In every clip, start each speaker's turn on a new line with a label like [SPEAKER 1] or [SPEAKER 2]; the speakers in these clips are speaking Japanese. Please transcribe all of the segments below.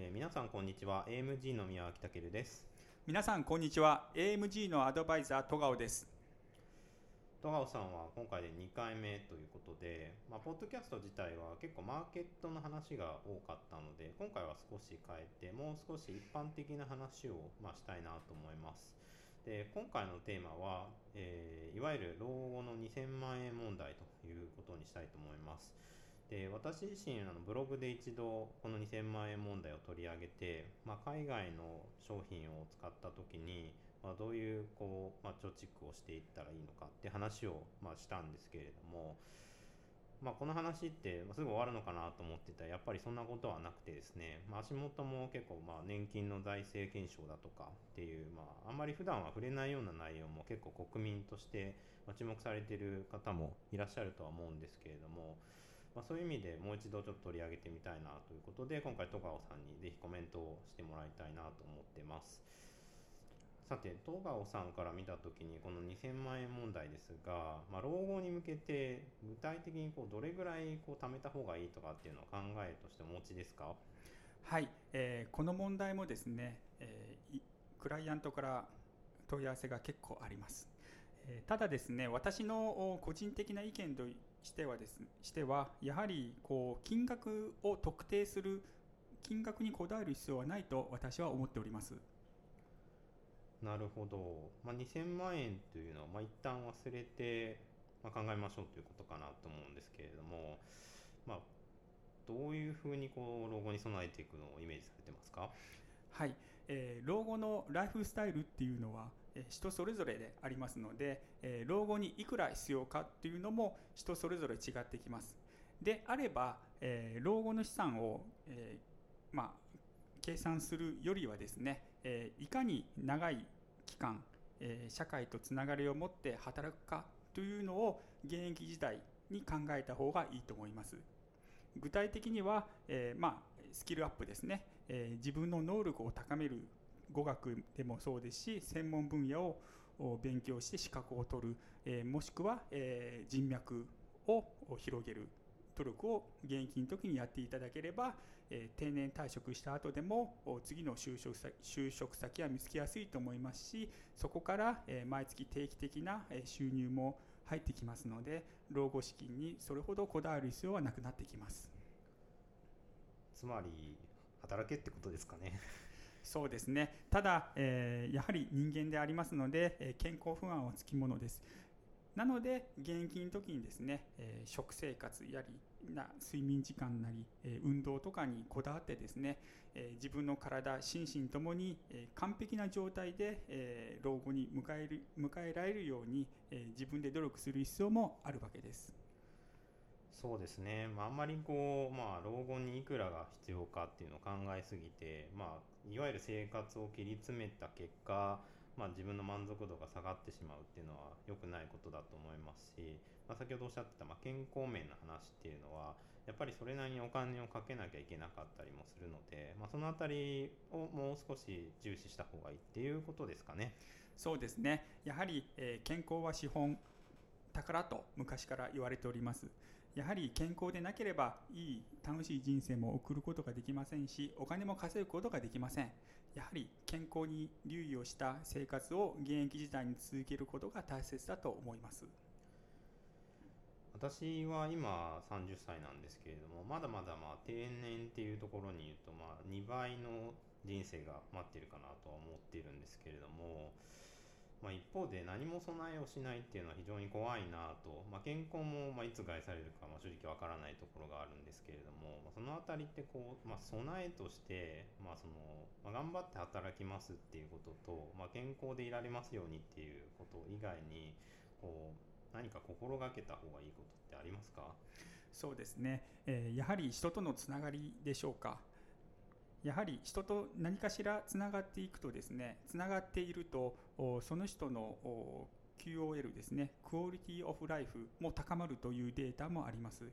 [SPEAKER 1] えー、皆さんこんにちは。AMG の宮脇健です。
[SPEAKER 2] 皆さんこんにちは。AMG のアドバイザー戸川です。
[SPEAKER 1] 戸川さんは今回で2回目ということで、まあ、ポッドキャスト自体は結構マーケットの話が多かったので今回は少し変えてもう少し一般的な話を、まあ、したいなと思います。で今回のテーマは、えー、いわゆる老後の2000万円問題ということにしたいと思いますで私自身あのブログで一度この2000万円問題を取り上げて、まあ、海外の商品を使った時に、まあ、どういうこう、まあ、貯蓄をしていったらいいのかって話を、まあ、したんですけれども、まあ、この話ってすぐ終わるのかなと思ってたらやっぱりそんなことはなくてですね、まあ、足元も結構まあ年金の財政検証だとかっていう、まあ、あんまり普段は触れないような内容も結構国民として注目されてる方もいらっしゃるとは思うんですけれどもまあ、そういう意味でもう一度ちょっと取り上げてみたいなということで今回戸川さんにぜひコメントをしてもらいたいなと思ってますさて戸川さんから見た時にこの2000万円問題ですが、まあ、老後に向けて具体的にこうどれぐらいこう貯めた方がいいとかっていうのを考えとしてお持ちですか？
[SPEAKER 2] はい、えー、この問題もですね、えー、クライアントから問い合わせが結構あります。ただですね私の個人的な意見としてはですしてはやはりこう金額を特定する金額にこだわる必要はないと私は思っております。
[SPEAKER 1] なるほど、まあ、2000万円というのは、まあ、一旦忘れて、まあ、考えましょうということかなと思うんですけれども、まあ、どういうふうにこう老後に備えていくのをイメージされてますか？
[SPEAKER 2] はい、えー、老後のライフスタイルっていうのは人それぞれでありますので、老後にいくら必要かっていうのも人それぞれ違ってきます。であれば、老後の資産を、まあ、計算するよりはですね、いかに長い期間、社会とつながりを持って働くかというのを現役時代に考えた方がいいと思います。具体的には、えー、まあ、スキルアップですね、えー、自分の能力を高める語学でもそうですし専門分野を勉強して資格を取る、えもしくは、え人脈を広げる努力を現役の時にやっていただければ、え定年退職した後でも次の就職先就職先は見つけやすいと思いますしそこから、え毎月定期的な収入も入ってきますので老後資金にそれほどこだわる必要はなくなってきます。
[SPEAKER 1] つまり働けってことですかね。
[SPEAKER 2] そうですね。ただ、えー、やはり人間でありますので、えー、健康不安はつきものです。なので現役の時にですね、えー、食生活やりな睡眠時間なり、えー、運動とかにこだわってですね、えー、自分の体心身ともに、え完璧な状態で、え老後に迎える迎えられるように、え自分で努力する必要もあるわけです。
[SPEAKER 1] そうですね、まあ、あんまりこう、まあ、老後にいくらが必要かっていうのを考えすぎて、まあ、いわゆる生活を切り詰めた結果、まあ、自分の満足度が下がってしまうっていうのは良くないことだと思いますし、まあ、先ほどおっしゃってた、まあ、健康面の話っていうのはやっぱりそれなりにお金をかけなきゃいけなかったりもするので、まあ、その辺りをもう少し重視した方がいいっていうことですかね。
[SPEAKER 2] そうですねやはり、えー、健康は資本宝と昔から言われておりますやはり健康でなければいい楽しい人生も送ることができませんしお金も稼ぐことができません。やはり健康に留意をした生活を現役時代に続けることが大切だと思います。
[SPEAKER 1] 私は今30歳なんですけれどもまだまだまあ定年っていうところに言うとまあ2倍の人生が待っているかなとは思っているんですけれどもまあ、一方で何も備えをしないっていうのは非常に怖いなと、まあ、健康もまいつ害されるかま正直わからないところがあるんですけれども、まあ、その辺りってこう、ま、備えとして、まあそのま頑張って働きますっていうことと、ま健康でいられますようにっていうこと以外にこう何か心がけた方がいいことってありますか？
[SPEAKER 2] そうですね、えー、やはり人とのつながりでしょうか。やはり人と何かしらつながっていくとですねつながっているとその人の QOL ですねクオリティオフライフも高まるというデータもあります。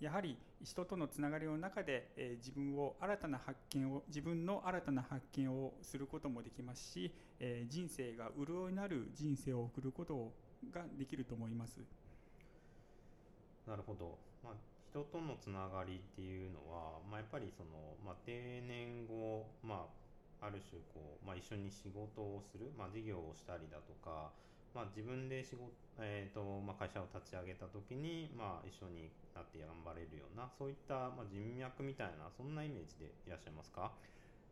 [SPEAKER 2] やはり人とのつながりの中で、え自分を新たな発見を自分の新たな発見をすることもできますし、え人生が潤いのある人生を送ることができると思います。
[SPEAKER 1] なるほど、まあ、人とのつながりっていうのは、まあ、やっぱりその、まあ、定年後、まあ、ある種こう、まあ、一緒に仕事をする、まあ、事業をしたりだとか、まあ、自分で仕事、えーとまあ、会社を立ち上げた時に、まあ、一緒になって頑張れるようなそういった、まあ、人脈みたいなそんなイメージでいらっしゃいますか？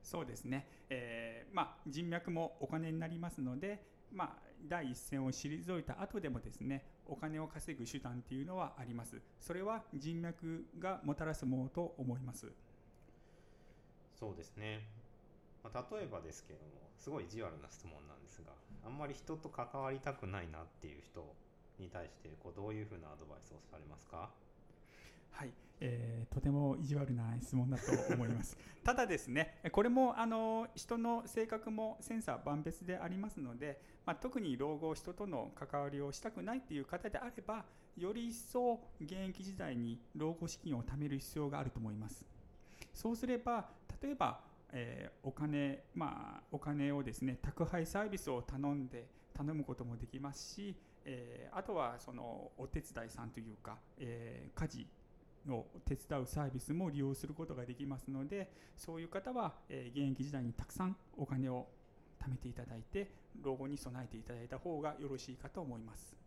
[SPEAKER 2] そうですね、えーまあ、人脈もお金になりますので、まあ、第一線を退いた後でもですねお金を稼ぐ手段っていうのはあります。それは人脈がもたらすものと思います。
[SPEAKER 1] そうですね、まあ、例えばですけれどもすごい意地悪な質問なんですがあんまり人と関わりたくないなっていう人に対してこうどういうふうなアドバイスをされますか？
[SPEAKER 2] はい、えー、とても意地悪な質問だと思います。ただですねこれもあの人の性格もセンサー万別でありますので、まあ、特に老後人との関わりをしたくないっていう方であればより一層現役時代に老後資金を貯める必要があると思います。そうすれば例えば、えー、お金まあお金をですね宅配サービスを頼んで頼むこともできますし、えー、あとはそのお手伝いさんというか、えー、家事を手伝うサービスも利用することができますのでそういう方は、え現役時代にたくさんお金を貯めていただいて老後に備えていただいた方がよろしいかと思います。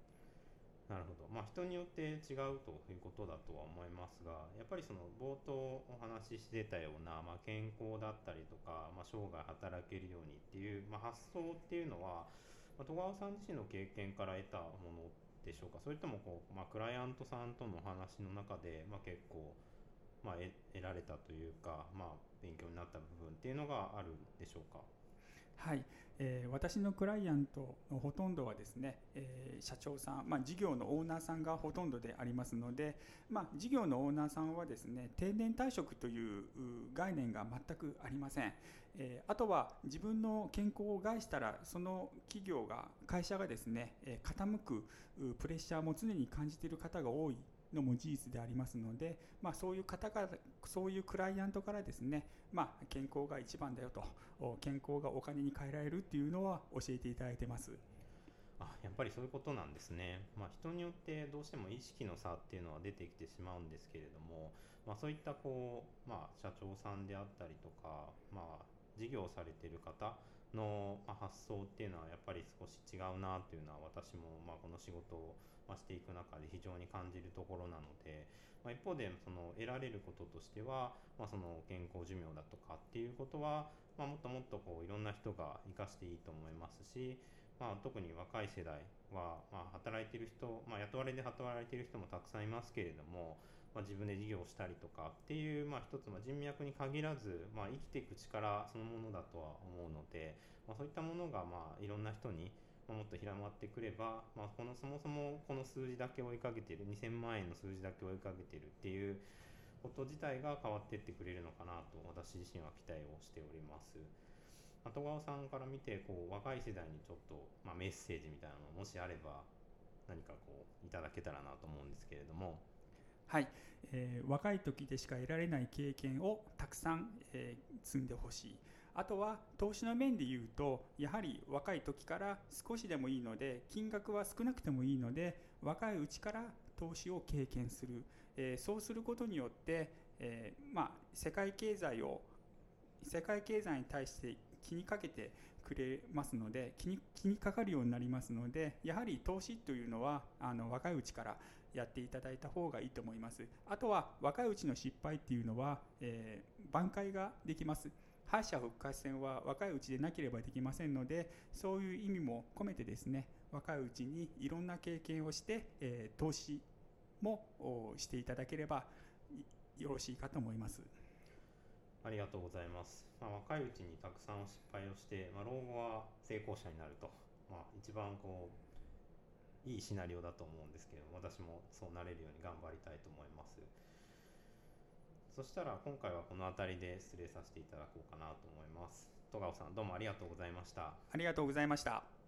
[SPEAKER 1] なるほど、まあ、人によって違うということだとは思いますがやっぱりその冒頭お話ししてたような、まあ、健康だったりとか、まあ、生涯働けるようにっていう、まあ、発想っていうのは、まあ、戸川さん自身の経験から得たものでしょうか。それともこう、まあ、クライアントさんとの話の中で、まあ、結構、まあ、得られたというか、まあ、勉強になった部分っていうのがあるんでしょうか。
[SPEAKER 2] はい、えー、私のクライアントのほとんどはですね、えー、社長さん、まあ、事業のオーナーさんがほとんどでありますので、まあ、事業のオーナーさんはですね定年退職という概念が全くありません、え、あとは自分の健康を害したらその企業が会社がですね、え傾くプレッシャーも常に感じている方が多いのも事実でありますので、まあ、そういう方からそういうクライアントからですね、まあ、健康が一番だよと健康がお金に換えられるっていうのは教えていただいてます。
[SPEAKER 1] あやっぱりそういうことなんですね、まあ、人によってどうしても意識の差っていうのは出てきてしまうんですけれども、まあ、そういったこう、まあ、社長さんであったりとか、ま、業されてる方の発想っていうのはやっぱり少し違うなというのは私もまこの仕事をしていく中で非常に感じるところなので、まあ、一方でその得られることとしては、まあ、その健康寿命だとかっていうことは、まあ、もっともっとこういろんな人が生かしていいと思いますし、まあ、特に若い世代は、まあ、働いてる人、まあ、雇われで働いてる人もたくさんいますけれども、まあ、自分で事業をしたりとかっていう、まあ、一つ、まあ、人脈に限らず、まあ、生きていく力そのものだとは思うので、まあ、そういったものが、まあ、いろんな人にもっと広まってくれば、まあ、このそもそもこの数字だけ追いかけてる2000万円の数字だけ追いかけてるっていうこと自体が変わってってくれるのかなと私自身は期待をしております。戸川さんから見てこう若い世代にちょっと、まあ、メッセージみたいなのもしあれば何かこういただけたらなと思うんですけれども。
[SPEAKER 2] はい、えー、若い時でしか得られない経験をたくさん、えー、積んでほしい。あとは投資の面でいうとやはり若い時から少しでもいいので金額は少なくてもいいので若いうちから投資を経験する、えー、そうすることによって、えー、まあ、世界経済を世界経済に対して気にかけてくれますので気に気にかかるようになりますのでやはり投資というのはあの若いうちからやっていただいた方がいいと思いますあとは若いうちの失敗っていうのは、えー、挽回ができます敗者復活戦は若いうちでなければできませんのでそういう意味も込めてですね若いうちにいろんな経験をして、えー、投資もしていただければよろしいかと思います。
[SPEAKER 1] ありがとうございます。まあ、若いうちにたくさん失敗をして、まあ、老後は成功者になると、まあ、一番こういいシナリオだと思うんですけど私もそうなれるように頑張りたいと思います。そしたら今回はこの辺りで失礼させていただこうかなと思います。戸川さんどうもありがとうございました。
[SPEAKER 2] ありがとうございました。